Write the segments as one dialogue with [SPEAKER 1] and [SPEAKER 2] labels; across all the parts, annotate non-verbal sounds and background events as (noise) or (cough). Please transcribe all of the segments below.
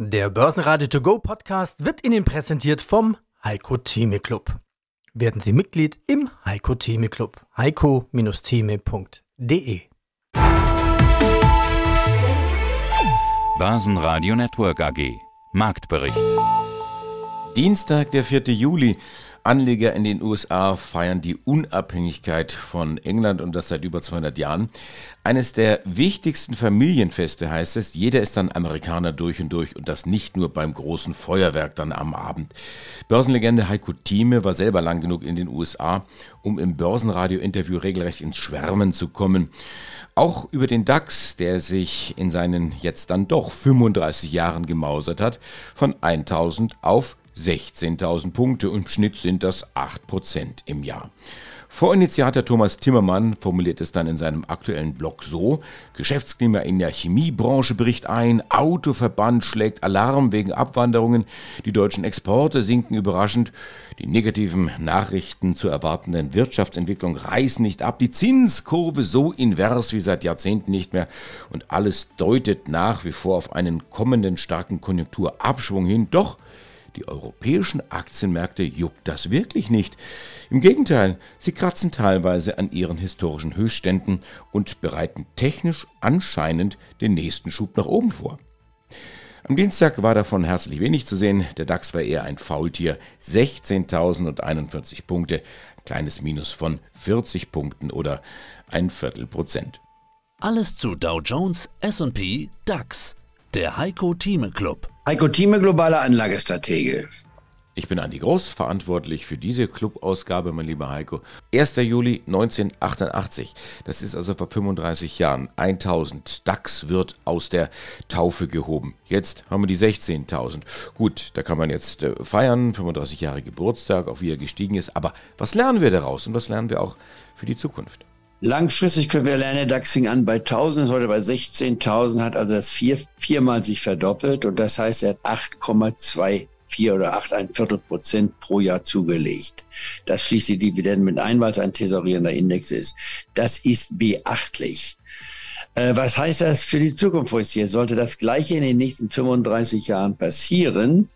[SPEAKER 1] Der Börsenradio To Go Podcast wird Ihnen präsentiert vom Heiko Theme Club. Werden Sie Mitglied im Heiko Theme Club. heiko-theme.de
[SPEAKER 2] Börsenradio Network AG Marktbericht
[SPEAKER 3] Dienstag, der 4. Juli. Anleger in den USA feiern die Unabhängigkeit von England und das seit über 200 Jahren. Eines der wichtigsten Familienfeste heißt es, jeder ist dann Amerikaner durch und durch und das nicht nur beim großen Feuerwerk dann am Abend. Börsenlegende Heiko Thieme war selber lang genug in den USA, um im Börsenradio-Interview regelrecht ins Schwärmen zu kommen. Auch über den DAX, der sich in seinen jetzt dann doch 35 Jahren gemausert hat, von 1000 auf 16.000 Punkte und im Schnitt sind das 8% im Jahr. Vorinitiator Thomas Timmermann formuliert es dann in seinem aktuellen Blog so, Geschäftsklima in der Chemiebranche bricht ein, Autoverband schlägt Alarm wegen Abwanderungen, die deutschen Exporte sinken überraschend, die negativen Nachrichten zur erwartenden Wirtschaftsentwicklung reißen nicht ab, die Zinskurve so invers wie seit Jahrzehnten nicht mehr und alles deutet nach wie vor auf einen kommenden starken Konjunkturabschwung hin, doch die europäischen Aktienmärkte juckt das wirklich nicht. Im Gegenteil, sie kratzen teilweise an ihren historischen Höchstständen und bereiten technisch anscheinend den nächsten Schub nach oben vor. Am Dienstag war davon herzlich wenig zu sehen. Der DAX war eher ein Faultier. 16.041 Punkte, ein kleines Minus von 40 Punkten oder ein Viertel Prozent.
[SPEAKER 2] Alles zu Dow Jones, SP, DAX. Der Heiko Thieme Club.
[SPEAKER 4] Heiko Thieme, globaler Anlagestratege.
[SPEAKER 3] Ich bin Andi Groß, verantwortlich für diese Clubausgabe, mein lieber Heiko. 1. Juli 1988, das ist also vor 35 Jahren. 1000 DAX wird aus der Taufe gehoben. Jetzt haben wir die 16.000. Gut, da kann man jetzt äh, feiern, 35 Jahre Geburtstag, auch wie er gestiegen ist. Aber was lernen wir daraus und was lernen wir auch für die Zukunft?
[SPEAKER 4] Langfristig können wir lernen, DAX fing an bei 1000, ist heute bei 16.000, hat also das vier, viermal sich verdoppelt und das heißt, er hat 8,24 oder 8, ein Viertel Prozent pro Jahr zugelegt. Das schließt die Dividenden mit ein, weil es ein tesorierender Index ist. Das ist beachtlich. Äh, was heißt das für die Zukunft hier? Sollte das Gleiche in den nächsten 35 Jahren passieren,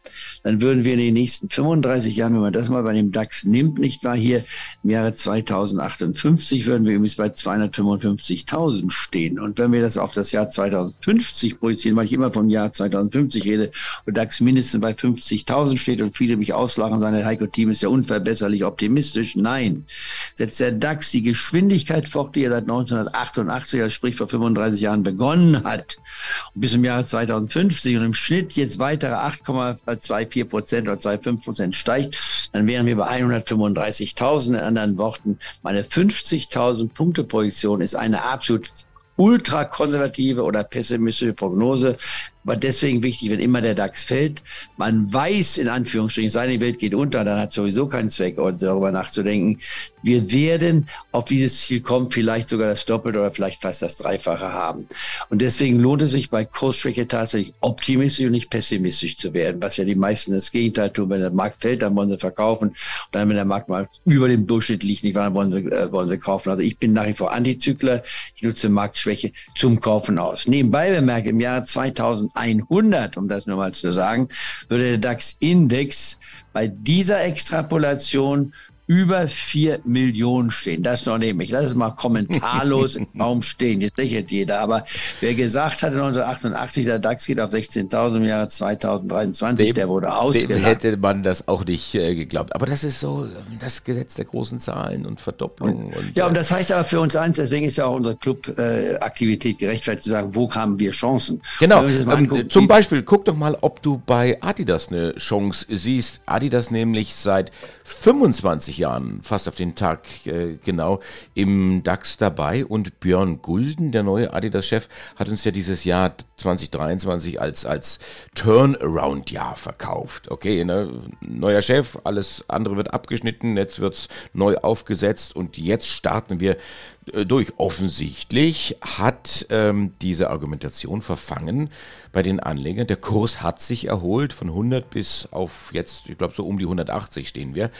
[SPEAKER 4] dann würden wir in den nächsten 35 Jahren, wenn man das mal bei dem DAX nimmt, nicht wahr, hier im Jahre 2058 würden wir übrigens bei 255.000 stehen. Und wenn wir das auf das Jahr 2050 projizieren, weil ich immer vom Jahr 2050 rede, und DAX mindestens bei 50.000 steht und viele mich auslachen und sagen, Heiko-Team ist ja unverbesserlich optimistisch. Nein, setzt der DAX die Geschwindigkeit fort, die er seit 1988, also sprich vor 35 Jahren begonnen hat, und bis zum Jahre 2050 und im Schnitt jetzt weitere 8,24 Prozent oder 2,5 Prozent steigt, dann wären wir bei 135.000. In anderen Worten, meine 50.000 Punkte Projektion ist eine absolut ultrakonservative oder pessimistische Prognose. Aber deswegen wichtig, wenn immer der DAX fällt, man weiß in Anführungsstrichen, seine Welt geht unter, dann hat sowieso keinen Zweck, darüber nachzudenken. Wir werden auf dieses Ziel kommen, vielleicht sogar das Doppelte oder vielleicht fast das Dreifache haben. Und deswegen lohnt es sich bei Kursschwäche tatsächlich optimistisch und nicht pessimistisch zu werden, was ja die meisten das Gegenteil tun. Wenn der Markt fällt, dann wollen sie verkaufen. Und dann, wenn der Markt mal über dem Durchschnitt liegt, nicht wahr, dann wollen sie, äh, wollen sie kaufen. Also ich bin nach wie vor Antizykler. Ich nutze Marktschwäche zum Kaufen aus. Nebenbei bemerke, im Jahr 2000 100, um das nur mal zu sagen, würde der DAX-Index bei dieser Extrapolation über 4 Millionen stehen. Das noch neben. Ich lasse es mal kommentarlos im (laughs) Raum stehen. Jetzt lächelt jeder. Aber wer gesagt hat in 1988, der DAX geht auf 16.000 im Jahre 2023, dem, der wurde ausgelacht.
[SPEAKER 3] hätte man das auch nicht äh, geglaubt. Aber das ist so das Gesetz der großen Zahlen und Verdopplungen. Und,
[SPEAKER 4] ja, und das heißt aber für uns eins, deswegen ist ja auch unsere Club-Aktivität äh, gerechtfertigt, zu sagen, wo haben wir Chancen?
[SPEAKER 3] Genau. Ähm, zum Beispiel, guck doch mal, ob du bei Adidas eine Chance siehst. Adidas nämlich seit 25 Jahren, fast auf den Tag äh, genau, im DAX dabei. Und Björn Gulden, der neue Adidas-Chef, hat uns ja dieses Jahr 2023 als, als Turnaround-Jahr verkauft. Okay, ne? neuer Chef, alles andere wird abgeschnitten, jetzt wird's neu aufgesetzt und jetzt starten wir durch. Offensichtlich hat ähm, diese Argumentation verfangen bei den Anlegern. Der Kurs hat sich erholt von 100 bis auf jetzt, ich glaube so um die 180 stehen wir.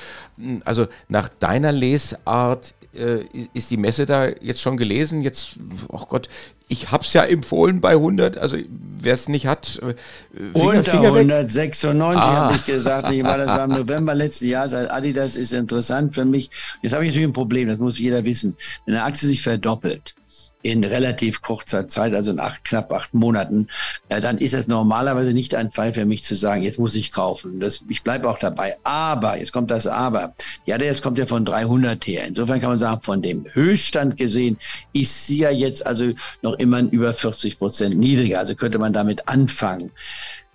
[SPEAKER 3] Also nach deiner Lesart äh, ist die Messe da jetzt schon gelesen? Jetzt, oh Gott, ich habe es ja empfohlen bei 100, also wer es nicht hat,
[SPEAKER 4] äh, Finger, Unter Finger 196 ah. habe ich gesagt, ich war, das war im (laughs) November letzten Jahres, also Adidas ist interessant für mich. Jetzt habe ich natürlich ein Problem, das muss jeder wissen. Wenn eine Aktie sich verdoppelt, in relativ kurzer Zeit, also in acht, knapp acht Monaten, äh, dann ist es normalerweise nicht ein Fall für mich zu sagen, jetzt muss ich kaufen. Das, ich bleibe auch dabei. Aber, jetzt kommt das Aber. Ja, der jetzt kommt ja von 300 her. Insofern kann man sagen, von dem Höchststand gesehen ist sie ja jetzt also noch immer über 40 Prozent niedriger. Also könnte man damit anfangen.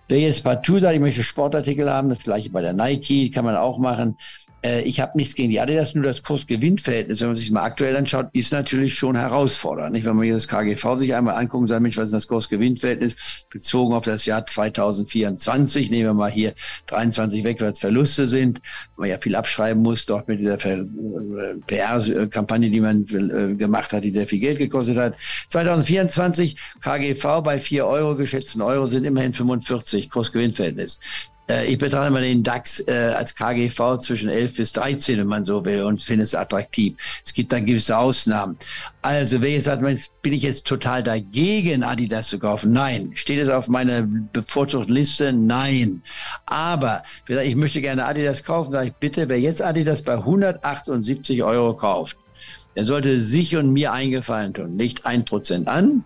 [SPEAKER 4] Wer jetzt partout sagt, ich möchte Sportartikel haben, das gleiche bei der Nike, kann man auch machen äh, ich habe nichts gegen die Adidas, nur das Kurs-Gewinn-Verhältnis, wenn man sich mal aktuell anschaut, ist natürlich schon herausfordernd. Nicht? Wenn man hier das KGV sich einmal angucken, sagt Mensch, was ist das Kurs-Gewinn-Verhältnis bezogen auf das Jahr 2024? Nehmen wir mal hier 23 weg, weil es Verluste sind, man ja viel abschreiben muss, dort mit dieser PR-Kampagne, die man äh, gemacht hat, die sehr viel Geld gekostet hat. 2024 KGV bei 4 Euro, geschätzten Euro sind immerhin 45 Kurs-Gewinn-Verhältnis. Äh, ich betrachte mal den DAX äh, als KGV zwischen 11 bis 13, wenn man so will, und finde es attraktiv. Es gibt dann gewisse Ausnahmen. Also, wer jetzt sagt, bin ich jetzt total dagegen, Adidas zu kaufen? Nein. Steht es auf meiner bevorzugten Liste? Nein. Aber, ich möchte gerne Adidas kaufen, sage ich bitte, wer jetzt Adidas bei 178 Euro kauft, der sollte sich und mir eingefallen tun. Nicht ein Prozent an,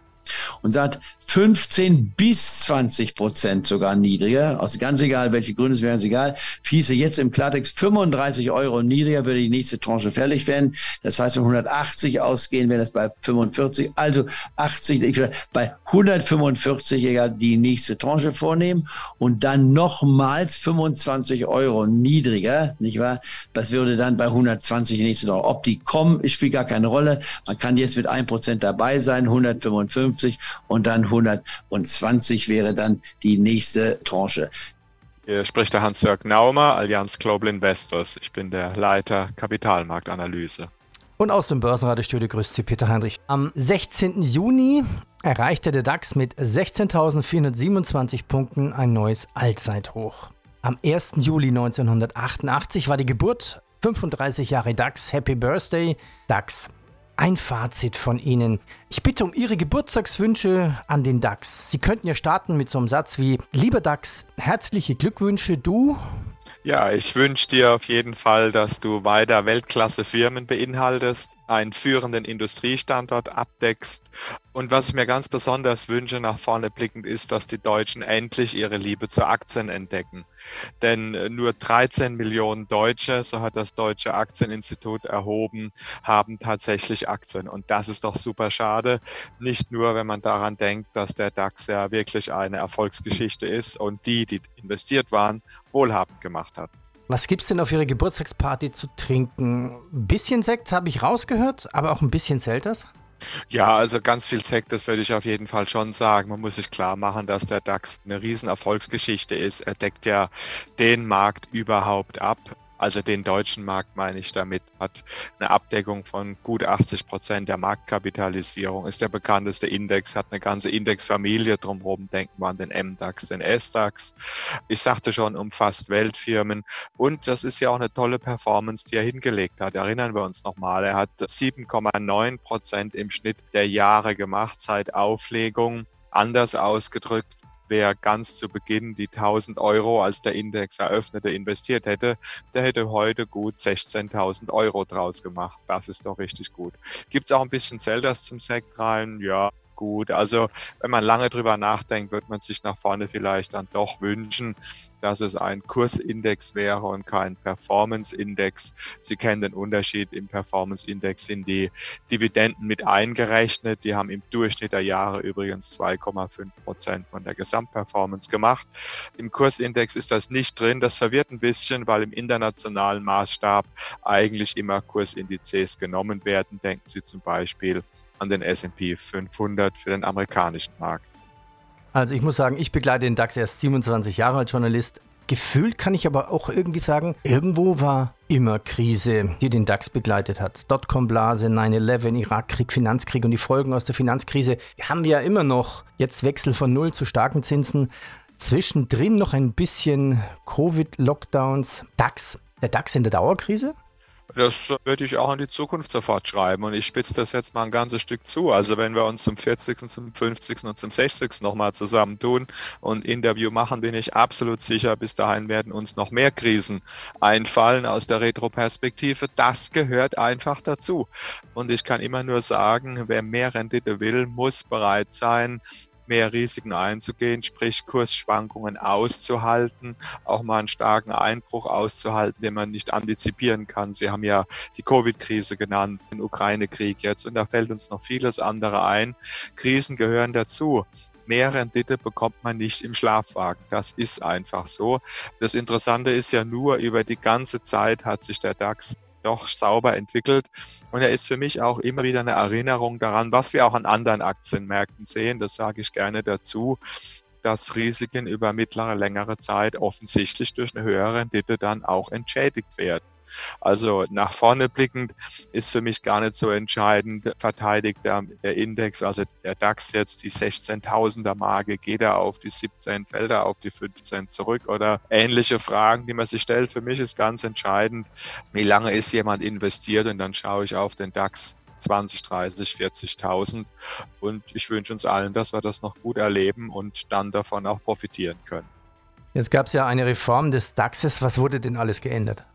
[SPEAKER 4] und sagt 15 bis 20 Prozent sogar niedriger, also ganz egal, welche Gründe es wären, ist egal, hieße jetzt im Klartext 35 Euro niedriger, würde die nächste Tranche fällig werden. Das heißt, wenn 180 ausgehen, wäre das bei 45, also 80, ich würde bei 145 egal die nächste Tranche vornehmen und dann nochmals 25 Euro niedriger, nicht wahr? Das würde dann bei 120 die nächste Tranche. Ob die kommen, spielt gar keine Rolle. Man kann jetzt mit 1% dabei sein, 155 und dann 100 120 wäre dann die nächste Tranche.
[SPEAKER 5] Hier spricht der Hans-Jörg Naumer, Allianz Global Investors. Ich bin der Leiter Kapitalmarktanalyse.
[SPEAKER 1] Und aus dem Börsenradiostudio grüßt Sie Peter Heinrich. Am 16. Juni erreichte der DAX mit 16.427 Punkten ein neues Allzeithoch. Am 1. Juli 1988 war die Geburt 35 Jahre DAX. Happy Birthday, DAX. Ein Fazit von Ihnen. Ich bitte um Ihre Geburtstagswünsche an den DAX. Sie könnten ja starten mit so einem Satz wie, lieber DAX, herzliche Glückwünsche, du
[SPEAKER 5] ja, ich wünsche dir auf jeden Fall, dass du weiter Weltklasse-Firmen beinhaltest, einen führenden Industriestandort abdeckst. Und was ich mir ganz besonders wünsche, nach vorne blickend, ist, dass die Deutschen endlich ihre Liebe zu Aktien entdecken. Denn äh, nur 13 Millionen Deutsche, so hat das Deutsche Aktieninstitut erhoben, haben tatsächlich Aktien. Und das ist doch super schade. Nicht nur, wenn man daran denkt, dass der DAX ja wirklich eine Erfolgsgeschichte ist und die, die investiert waren, wohlhabend gemacht hat.
[SPEAKER 1] Was gibt's denn auf Ihrer Geburtstagsparty zu trinken? Ein bisschen Sekt habe ich rausgehört, aber auch ein bisschen Zelters?
[SPEAKER 5] Ja, also ganz viel Sekt, das würde ich auf jeden Fall schon sagen. Man muss sich klar machen, dass der DAX eine riesen Erfolgsgeschichte ist. Er deckt ja den Markt überhaupt ab also den deutschen Markt meine ich damit, hat eine Abdeckung von gut 80 Prozent der Marktkapitalisierung, ist der bekannteste Index, hat eine ganze Indexfamilie drumherum, denken wir an den MDAX, den SDAX. Ich sagte schon, umfasst Weltfirmen und das ist ja auch eine tolle Performance, die er hingelegt hat. Erinnern wir uns nochmal, er hat 7,9 Prozent im Schnitt der Jahre gemacht seit Auflegung. Anders ausgedrückt, wer ganz zu Beginn die 1000 Euro, als der Index eröffnete, investiert hätte, der hätte heute gut 16.000 Euro draus gemacht. Das ist doch richtig gut. Gibt es auch ein bisschen Zeldas zum Sekt rein? Ja, gut. Also wenn man lange drüber nachdenkt, wird man sich nach vorne vielleicht dann doch wünschen, dass es ein Kursindex wäre und kein Performance-Index. Sie kennen den Unterschied. Im Performance-Index sind die Dividenden mit eingerechnet. Die haben im Durchschnitt der Jahre übrigens 2,5 Prozent von der Gesamtperformance gemacht. Im Kursindex ist das nicht drin. Das verwirrt ein bisschen, weil im internationalen Maßstab eigentlich immer Kursindizes genommen werden. Denken Sie zum Beispiel an den SP 500 für den amerikanischen Markt.
[SPEAKER 1] Also ich muss sagen, ich begleite den DAX erst 27 Jahre als Journalist. Gefühlt kann ich aber auch irgendwie sagen, irgendwo war immer Krise, die den DAX begleitet hat. Dotcom-Blase, 9-11, Irakkrieg, Finanzkrieg und die Folgen aus der Finanzkrise haben wir ja immer noch. Jetzt Wechsel von Null zu starken Zinsen. Zwischendrin noch ein bisschen Covid-Lockdowns. DAX, der DAX in der Dauerkrise?
[SPEAKER 5] Das würde ich auch in die Zukunft sofort schreiben und ich spitze das jetzt mal ein ganzes Stück zu. Also wenn wir uns zum 40., zum 50. und zum 60. nochmal zusammentun und Interview machen, bin ich absolut sicher, bis dahin werden uns noch mehr Krisen einfallen aus der Retroperspektive. Das gehört einfach dazu. Und ich kann immer nur sagen, wer mehr Rendite will, muss bereit sein, mehr Risiken einzugehen, sprich Kursschwankungen auszuhalten, auch mal einen starken Einbruch auszuhalten, den man nicht antizipieren kann. Sie haben ja die Covid-Krise genannt, den Ukraine-Krieg jetzt und da fällt uns noch vieles andere ein. Krisen gehören dazu mehr Rendite bekommt man nicht im Schlafwagen. Das ist einfach so. Das Interessante ist ja nur, über die ganze Zeit hat sich der DAX doch sauber entwickelt. Und er ist für mich auch immer wieder eine Erinnerung daran, was wir auch an anderen Aktienmärkten sehen. Das sage ich gerne dazu dass Risiken über mittlere, längere Zeit offensichtlich durch eine höhere Rendite dann auch entschädigt werden. Also nach vorne blickend ist für mich gar nicht so entscheidend, verteidigt der, der Index, also der DAX jetzt die 16.000er Marke, geht er auf die 17, fällt er auf die 15 zurück oder ähnliche Fragen, die man sich stellt. Für mich ist ganz entscheidend, wie lange ist jemand investiert und dann schaue ich auf den DAX 20, 30, 40.000. Und ich wünsche uns allen, dass wir das noch gut erleben und dann davon auch profitieren können.
[SPEAKER 1] Jetzt gab es ja eine Reform des DAXes. Was wurde denn alles geändert?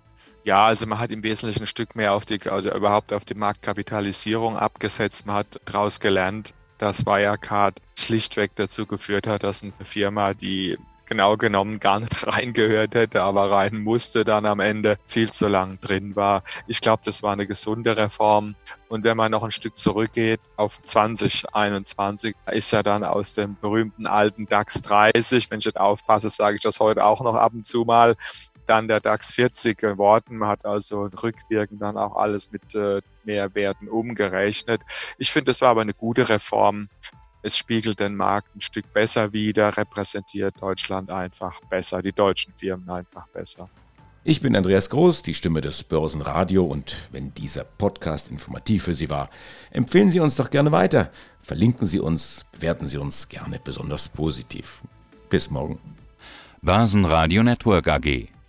[SPEAKER 5] Ja, also man hat im Wesentlichen ein Stück mehr auf die, also überhaupt auf die Marktkapitalisierung abgesetzt. Man hat daraus gelernt, dass Wirecard schlichtweg dazu geführt hat, dass eine Firma, die genau genommen gar nicht (laughs) reingehört hätte, aber rein musste, dann am Ende viel zu lang drin war. Ich glaube, das war eine gesunde Reform. Und wenn man noch ein Stück zurückgeht auf 2021, ist ja dann aus dem berühmten alten DAX 30, wenn ich nicht aufpasse, sage ich das heute auch noch ab und zu mal, dann der DAX 40 geworden. Man hat also rückwirkend dann auch alles mit äh, Mehrwerten umgerechnet. Ich finde, das war aber eine gute Reform. Es spiegelt den Markt ein Stück besser wider, repräsentiert Deutschland einfach besser, die deutschen Firmen einfach besser.
[SPEAKER 3] Ich bin Andreas Groß, die Stimme des Börsenradio und wenn dieser Podcast informativ für Sie war, empfehlen Sie uns doch gerne weiter. Verlinken Sie uns, bewerten Sie uns gerne besonders positiv. Bis morgen.
[SPEAKER 2] Börsenradio Network AG